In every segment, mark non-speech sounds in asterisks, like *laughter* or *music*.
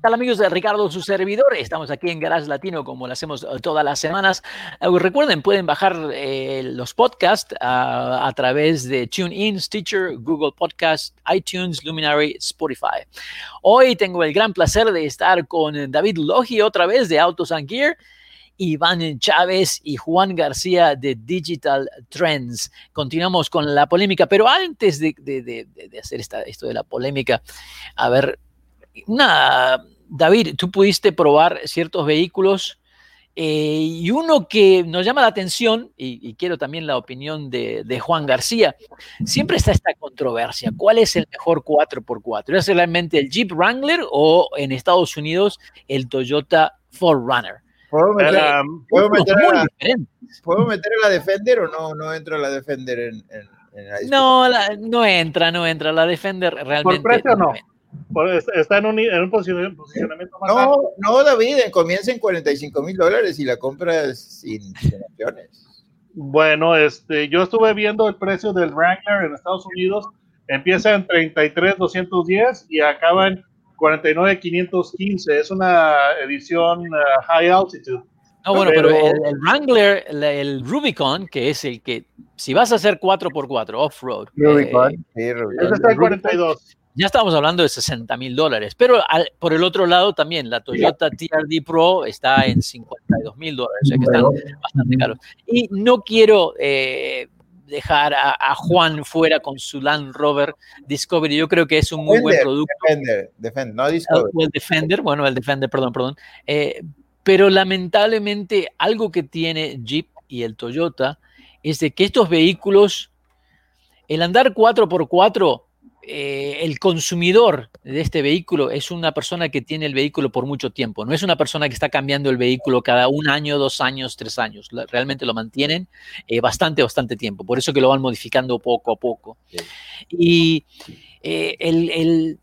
Tal amigos de Ricardo, su servidor? Estamos aquí en Garage Latino como lo hacemos eh, todas las semanas. Eh, recuerden, pueden bajar eh, los podcasts ah, a través de TuneIn, Stitcher, Google Podcast, iTunes, Luminary, Spotify. Hoy tengo el gran placer de estar con David Logi otra vez de Autos and Gear. Iván Chávez y Juan García de Digital Trends. Continuamos con la polémica, pero antes de, de hacer esta, esto de la polémica, a ver, una, David, tú pudiste probar ciertos vehículos eh, y uno que nos llama la atención, y, quiero también la opinión de, Juan García, siempre está esta controversia. ¿Cuál es el mejor 4x4? ¿Es realmente el Jeep Wrangler o en Estados Unidos el Toyota 4Runner? ¿Puedo meter, a, la, Defender o no, no entra la Defender en, la No, no entra, no entra. La Defender realmente. ¿Por precio no? Está en un, posicionamiento más No, no, David, comienza en 45 mil dólares y la compra sin, opciones. Bueno, este, yo estuve viendo el precio del Wrangler en Estados Unidos. Empieza en 33,210 y acaba en 49,515. Es una edición uh, high altitude. No, bueno, pero, el, Wrangler, el, Rubicon, que es el que, si vas a hacer 4x4 off-road. Rubicon. Eh, está en 42 ya estamos hablando de 60 mil dólares, pero por el otro lado también la Toyota TRD Pro está en 52 mil dólares, o sea que están bastante caros. Y no quiero eh, dejar a, Juan fuera con su Land Rover Discovery, yo creo que es un muy buen producto. Defender, Defender, no Discovery. El Defender, bueno, el Defender, perdón, perdón. Eh, pero lamentablemente algo que tiene Jeep y el Toyota es de que estos vehículos, el andar 4x4, eh, el consumidor de este vehículo es una persona que tiene el vehículo por mucho tiempo, no es una persona que está cambiando el vehículo cada un año, dos años, tres años, realmente lo mantienen eh, bastante, bastante tiempo, por eso que lo van modificando poco a poco. Y eh, el,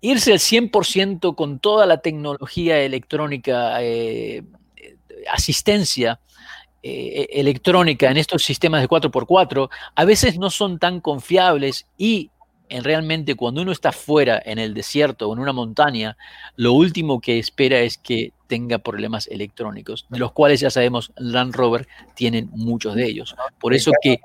irse al 100% con toda la tecnología electrónica, asistencia, electrónica en estos sistemas de 4x4 a veces no son tan confiables y en realmente cuando uno está fuera en el desierto o en una montaña, lo último que espera es que tenga problemas electrónicos, de los cuales ya sabemos Land Rover tienen muchos de ellos. Por eso que...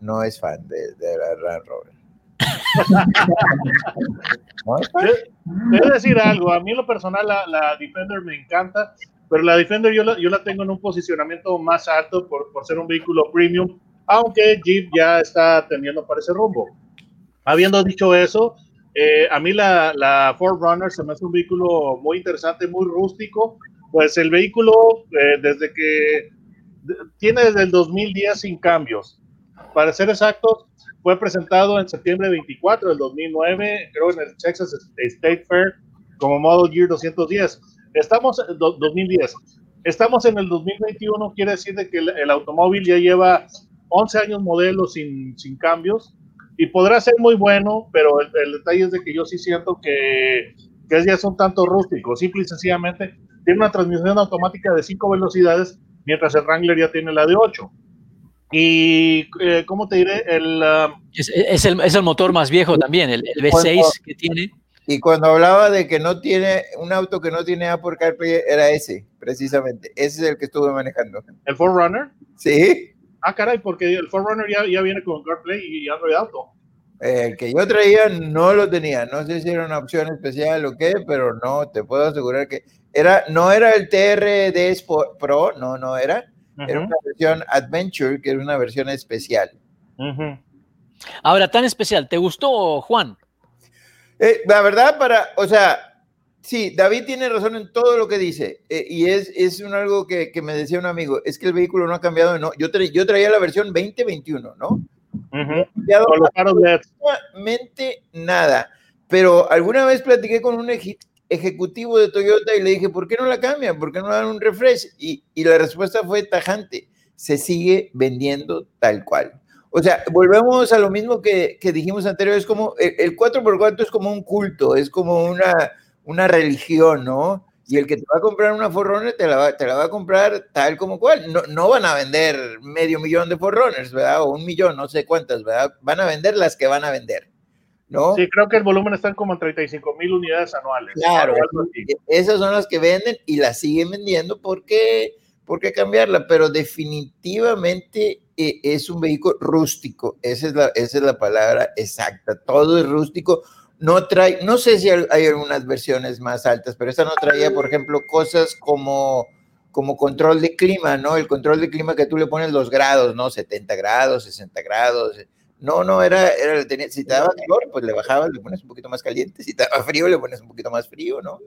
No es fan, de, la Land Rover. *laughs* Debo decir algo, a mí en lo personal la, Defender me encanta, pero la Defender yo la, yo la tengo en un posicionamiento más alto por, por ser un vehículo premium, aunque Jeep ya está teniendo para ese rumbo. Habiendo dicho eso, eh, a mí la, la Ford Runner se me hace un vehículo muy interesante, muy rústico. Pues el vehículo, eh, desde que tiene desde el 2010 sin cambios. Para ser exactos, fue presentado en septiembre 24 del 2009, creo en el Texas State Fair, como Model Year 210. Estamos en 2010. Estamos en el 2021, quiere decir de que el, el automóvil ya lleva 11 años modelo sin, sin cambios y podrá ser muy bueno, pero el, detalle es de que yo sí siento que, que ya son tanto rústicos, simple y sencillamente tiene una transmisión automática de 5 velocidades, mientras el Wrangler ya tiene la de 8. Y, eh, ¿cómo te diré? El, um, es, el, es, el, motor más viejo también, el, V6 que tiene. Y cuando hablaba de que no tiene, un auto que no tiene Apple CarPlay, era ese, precisamente. Ese es el que estuve manejando. ¿El Forerunner? Sí. Ah, caray, porque el Forerunner ya, ya viene con CarPlay y Android Auto. El que yo traía no lo tenía. No sé si era una opción especial o qué, pero no, te puedo asegurar que era, no era el TRD Pro, no, no era. Era una versión Adventure, que era una versión especial. Ahora, tan especial, ¿te gustó, Juan? Eh, la verdad, para, o sea, Sí, David tiene razón en todo lo que dice. Eh, y es, es un algo que, que, me decía un amigo, es que el vehículo no ha cambiado. No, yo, yo traía la versión 2021, ¿no? No ha cambiado absolutamente nada. Pero alguna vez platiqué con un, ejecutivo de Toyota y le dije, ¿por qué no la cambian? ¿Por qué no dan un refresh? Y, y la respuesta fue tajante, se sigue vendiendo tal cual. O sea, volvemos a lo mismo que, que dijimos anterior, es como, el, el 4x4 es como un culto, es como una, una religión, ¿no? Y el que te va a comprar una Forerunner te la va, te la va a comprar tal como cual. No, no van a vender medio millón de Forerunners, ¿verdad? O un millón, no sé cuántas, ¿verdad? Van a vender las que van a vender. ¿No? Sí, creo que el volumen están como en 35 mil unidades anuales. Claro, esas son las que venden y las siguen vendiendo porque, ¿por qué cambiarla? Pero definitivamente eh, es un vehículo rústico, esa es, la, esa es la palabra exacta, todo es rústico, no trae, no sé si hay algunas versiones más altas, pero esta no traía, por ejemplo, cosas como, como control de clima, ¿no? El control de clima que tú le pones los grados, ¿no? 70 grados, 60 grados. No, no, era, era si te daba calor, pues le bajabas, le pones un poquito más caliente, si te daba frío, le pones un poquito más frío, ¿no?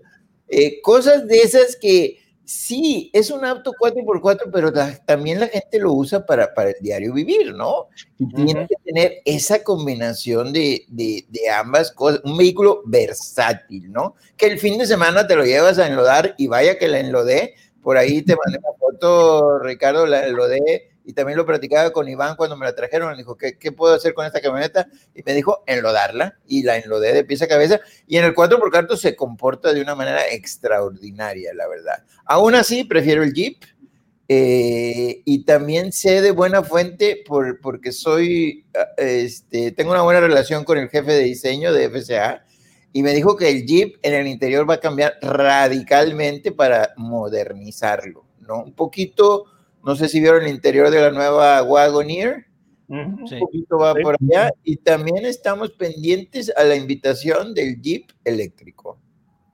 Eh, cosas de esas que sí, es un auto 4x4, pero la, también la gente lo usa para, para el diario vivir, ¿no? Y tiene que tener esa combinación de, de, de, ambas cosas, un vehículo versátil, ¿no? Que el fin de semana te lo llevas a enlodar y vaya que la enlodé, por ahí te mandé una foto, Ricardo, la enlodé y también lo platicaba con Iván cuando me la trajeron, me dijo, ¿qué, ¿qué, puedo hacer con esta camioneta? Y me dijo, enlodarla, y la enlodé de pieza a cabeza, y en el 4x4 se comporta de una manera extraordinaria, la verdad. Aún así, prefiero el Jeep, eh, y también sé de buena fuente por, porque soy, este, tengo una buena relación con el jefe de diseño de FCA, y me dijo que el Jeep en el interior va a cambiar radicalmente para modernizarlo, ¿no? Un poquito no sé si vieron el interior de la nueva Wagoneer. Un sí. poquito va por allá. Y también estamos pendientes a la invitación del Jeep eléctrico.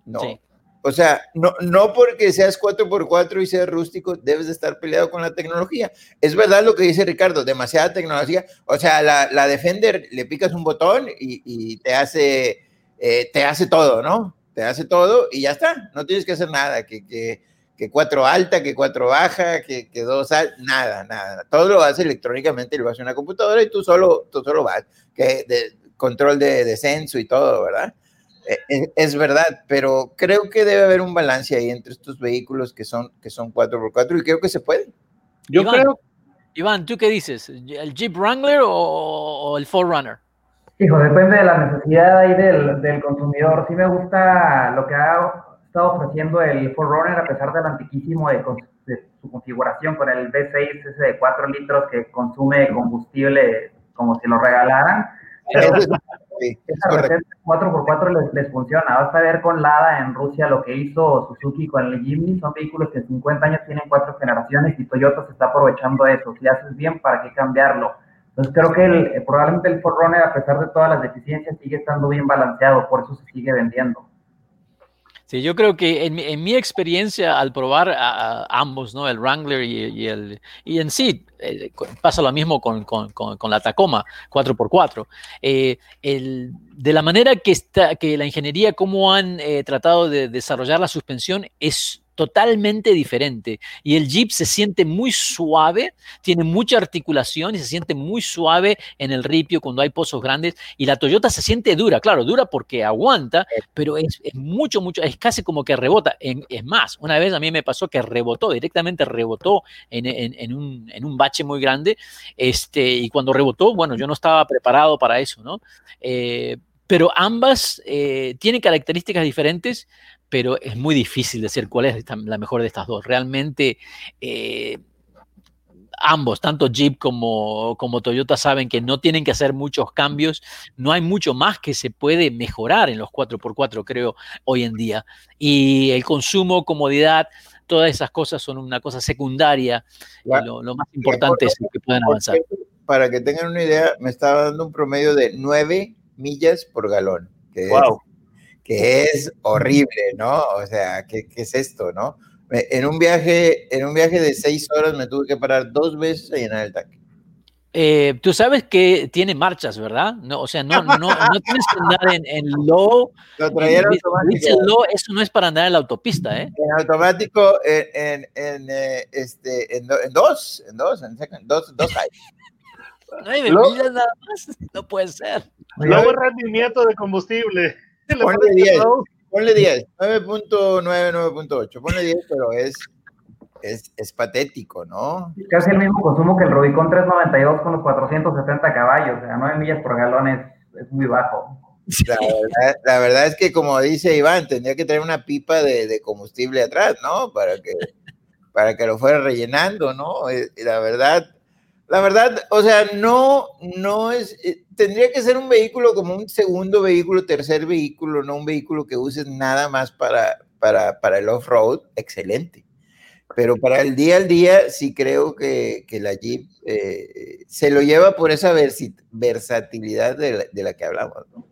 No. Sí. O sea, no, no porque seas 4x4 y seas rústico, debes de estar peleado con la tecnología. Es verdad lo que dice Ricardo, demasiada tecnología. O sea, la, la Defender le picas un botón y, y te, hace, eh, te hace todo, ¿no? Te hace todo y ya está. No tienes que hacer nada. Que, que que cuatro alta, que cuatro baja, que, que dos alta, nada, nada. Todo lo hace electrónicamente, lo hace una computadora y tú solo, tú solo vas, que de, control de descenso y todo, ¿verdad? Es, es, verdad, pero creo que debe haber un balance ahí entre estos vehículos que son, que son 4x4 y creo que se puede. Yo Iván, creo. Iván, ¿tú qué dices? ¿El Jeep Wrangler o, o el Forerunner? Hijo, depende de la necesidad ahí del, del consumidor. Sí me gusta lo que ha estado ofreciendo el Forerunner a pesar del antiquísimo de, de, su configuración con el V6 ese de 4 litros que consume combustible como si lo regalaran. Pero sí, esa receta 4x4 les, les, funciona. Basta ver con Lada en Rusia lo que hizo Suzuki con el Jimny. Son vehículos que en 50 años tienen cuatro generaciones y Toyota se está aprovechando de eso. Si haces bien, ¿para qué cambiarlo? Entonces creo que el, probablemente el Forerunner, a pesar de todas las deficiencias, sigue estando bien balanceado, por eso se sigue vendiendo. Sí, yo creo que en en mi experiencia al probar ambos, ¿no? El Wrangler y, y, el y en sí eh, pasa lo mismo con, con, con, con la Tacoma 4x4. Eh, el, de la manera que está que la ingeniería cómo han eh, tratado de desarrollar la suspensión es totalmente diferente. Y el Jeep se siente muy suave, tiene mucha articulación y se siente muy suave en el ripio cuando hay pozos grandes. Y la Toyota se siente dura, claro, dura porque aguanta, pero es, es mucho, mucho, es casi como que rebota. En, es más, una vez a mí me pasó que rebotó, directamente rebotó en, en, en, un, en un, bache muy grande. Este, y cuando rebotó, bueno, yo no estaba preparado para eso, ¿no? Eh, pero ambas eh, tienen características diferentes, pero es muy difícil decir cuál es la mejor de estas dos. Realmente eh, ambos, tanto Jeep como, como, Toyota, saben que no tienen que hacer muchos cambios. No hay mucho más que se puede mejorar en los 4x4, creo, hoy en día. Y el consumo, comodidad, todas esas cosas son una cosa secundaria. Lo, lo, más importante es que puedan avanzar. Para que tengan una idea, me estaba dando un promedio de 9 millas por galón. Que wow. Es, que es horrible, ¿no? O sea, ¿qué, ¿qué, es esto, no? En un viaje, en un viaje de seis horas me tuve que parar dos veces a llenar el tanque. Eh, tú sabes que tiene marchas, ¿verdad? No, o sea, no, no, no tienes que andar en, en low. Lo traía en automático. Low, eso no es para andar en la autopista, ¿eh? En automático, en, en, en eh, este, en, en, dos, en dos, en second, dos, dos hay. *laughs* Nueve millas nada más, no puede ser. Luego rendimiento de combustible. *laughs* Ponle 10, ponle 10, 9.9, 9.8, ponle 10, pero es, es, es, patético, ¿no? Casi el mismo consumo que el Rubicon 392 con los 470 caballos, o sea, 9 millas por galón es, es muy bajo. La verdad, la verdad, es que, como dice Iván, tendría que tener una pipa de, de combustible atrás, ¿no? Para que, para que lo fuera rellenando, ¿no? Eh, y la verdad, la verdad, o sea, no, no es, eh, tendría que ser un vehículo como un segundo vehículo, tercer vehículo, no un vehículo que uses nada más para, para, para el off-road, excelente. Pero para el día al día sí creo que, que la Jeep eh, se lo lleva por esa versatilidad de la, de la que hablamos, ¿no?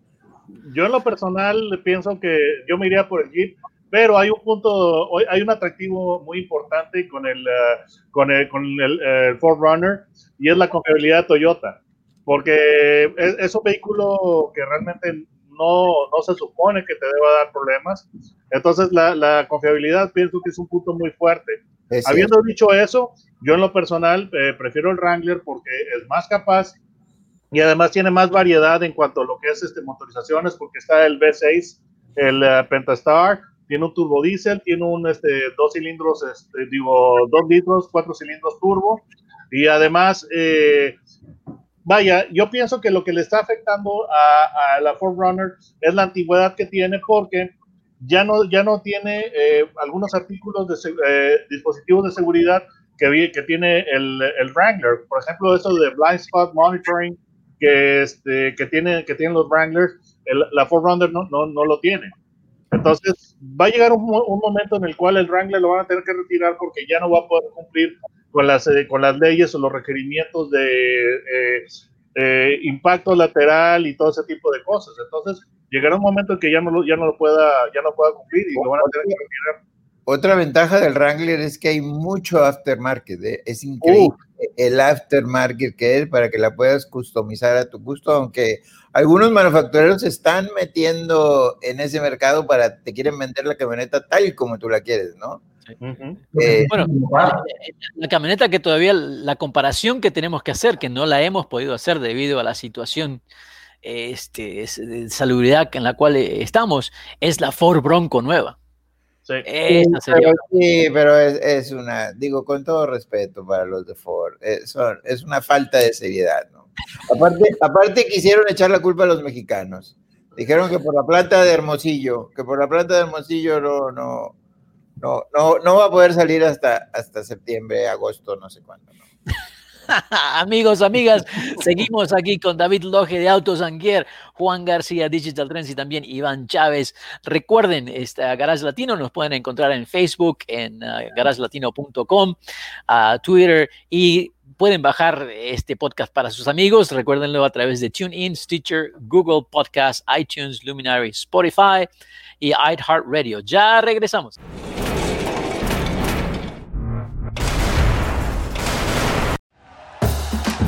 Yo en lo personal pienso que yo me iría por el Jeep, pero hay un punto, hay un atractivo muy importante con el, uh, con el, con el, el Ford Runner y es la confiabilidad de Toyota, porque es, es, un vehículo que realmente no, no se supone que te deba dar problemas. Entonces la, la confiabilidad pienso que es un punto muy fuerte. Es Habiendo dicho eso, yo en lo personal eh, prefiero el Wrangler porque es más capaz y además tiene más variedad en cuanto a lo que es este, motorizaciones, porque está el V6, el uh, Pentastar, tiene un turbo diésel, tiene un este, dos cilindros, este, digo, dos litros, cuatro cilindros turbo, y además, eh, vaya, yo pienso que lo que le está afectando a, a, la Ford Runner es la antigüedad que tiene, porque ya no, ya no tiene eh, algunos artículos de eh, dispositivos de seguridad que, que tiene el, el Wrangler, por ejemplo, eso de blind spot monitoring, que, este, que, tiene, que tienen los Wranglers, el, la Forerunner no, no, no lo tiene. Entonces, va a llegar un, un, momento en el cual el Wrangler lo van a tener que retirar porque ya no va a poder cumplir con las, eh, con las leyes o los requerimientos de eh, eh, impacto lateral y todo ese tipo de cosas. Entonces, llegará un momento en que ya no lo, ya no lo, pueda, ya no pueda cumplir y lo van a tener que retirar. Otra ventaja del Wrangler es que hay mucho aftermarket, ¿eh? es increíble uh. el aftermarket que es para que la puedas customizar a tu gusto, aunque algunos manufactureros se están metiendo en ese mercado para te quieren vender la camioneta tal como tú la quieres, ¿no? Uh -huh. eh, bueno, la camioneta que todavía la comparación que tenemos que hacer, que no la hemos podido hacer debido a la situación este, de salubridad en la cual estamos, es la Ford Bronco nueva. Sí. Sería pero, sí, pero es, es, una, digo, con todo respeto para los de Ford, es, es una falta de seriedad, ¿no? Aparte, aparte quisieron echar la culpa a los mexicanos. Dijeron que por la planta de Hermosillo, que por la planta de Hermosillo no, no, no, no, no va a poder salir hasta, hasta septiembre, agosto, no sé cuándo, ¿no? *laughs* Amigos, amigas, seguimos aquí con David Loge de Autos Anguier, Juan García Digital Trends y también Iván Chávez. Recuerden, este, Garage Latino nos pueden encontrar en Facebook, en uh, garagelatino.com, Twitter y pueden bajar este podcast para sus amigos. Recuérdenlo a través de TuneIn, Stitcher, Google Podcast, iTunes, Luminary, Spotify y iHeartRadio. Ya regresamos.